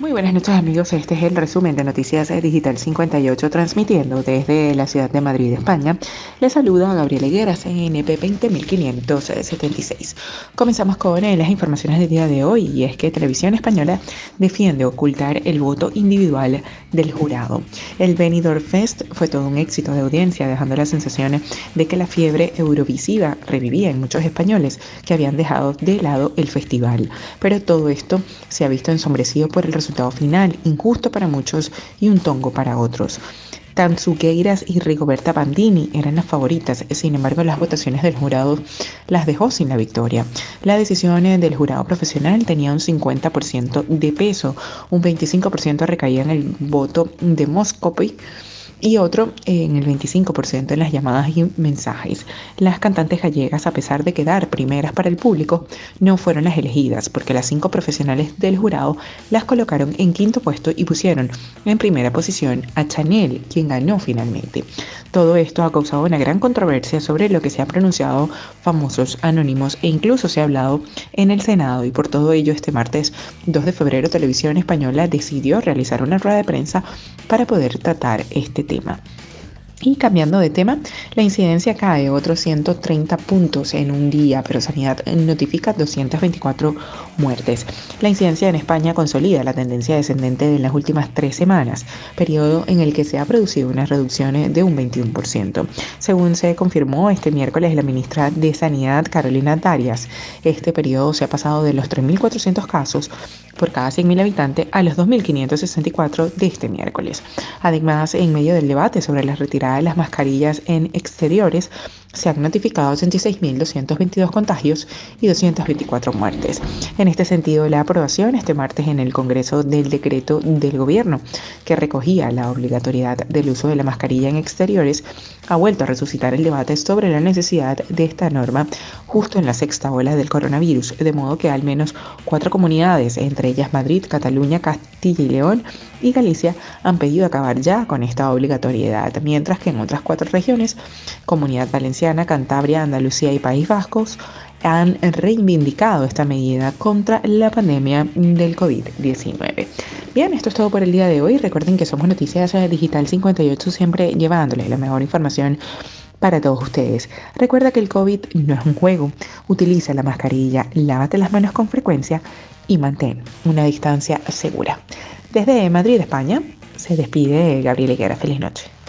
Muy buenas noches amigos, este es el resumen de Noticias Digital 58 transmitiendo desde la ciudad de Madrid, España. Les saluda Gabriel Higueras en NP 20576. Comenzamos con eh, las informaciones del día de hoy y es que Televisión Española defiende ocultar el voto individual del jurado. El Benidorm Fest fue todo un éxito de audiencia, dejando la sensación de que la fiebre eurovisiva revivía en muchos españoles que habían dejado de lado el festival. Pero todo esto se ha visto ensombrecido por el resultado final, injusto para muchos y un tongo para otros. Tanzuqueiras y Rigoberta Bandini eran las favoritas, sin embargo las votaciones del jurado las dejó sin la victoria. La decisión del jurado profesional tenía un 50% de peso, un 25% recaía en el voto de Moscopy y otro en el 25% en las llamadas y mensajes. Las cantantes gallegas, a pesar de quedar primeras para el público, no fueron las elegidas porque las cinco profesionales del jurado las colocaron en quinto puesto y pusieron en primera posición a Chanel, quien ganó finalmente. Todo esto ha causado una gran controversia sobre lo que se ha pronunciado famosos anónimos e incluso se ha hablado en el Senado y por todo ello este martes 2 de febrero Televisión Española decidió realizar una rueda de prensa para poder tratar este tema. Y cambiando de tema, la incidencia cae otros 130 puntos en un día, pero Sanidad notifica 224 muertes. La incidencia en España consolida la tendencia descendente de las últimas tres semanas, periodo en el que se ha producido una reducción de un 21%. Según se confirmó este miércoles la ministra de Sanidad, Carolina Darias, este periodo se ha pasado de los 3.400 casos por cada 100.000 habitantes a los 2.564 de este miércoles. Además, en medio del debate sobre la retirada de las mascarillas en exteriores, se han notificado 86.222 contagios y 224 muertes. En este sentido, la aprobación este martes en el Congreso del decreto del gobierno que recogía la obligatoriedad del uso de la mascarilla en exteriores ha vuelto a resucitar el debate sobre la necesidad de esta norma justo en la sexta ola del coronavirus, de modo que al menos cuatro comunidades, entre ellas Madrid, Cataluña, Castilla y León y Galicia, han pedido acabar ya con esta obligatoriedad, mientras que en otras cuatro regiones, Comunidad Valenciana, Cantabria, Andalucía y País Vascos han reivindicado esta medida contra la pandemia del COVID-19. Bien, esto es todo por el día de hoy. Recuerden que somos Noticias Digital 58, siempre llevándoles la mejor información para todos ustedes. Recuerda que el COVID no es un juego. Utiliza la mascarilla, lávate las manos con frecuencia y mantén una distancia segura. Desde Madrid, España, se despide Gabriel Higuera. Feliz noche.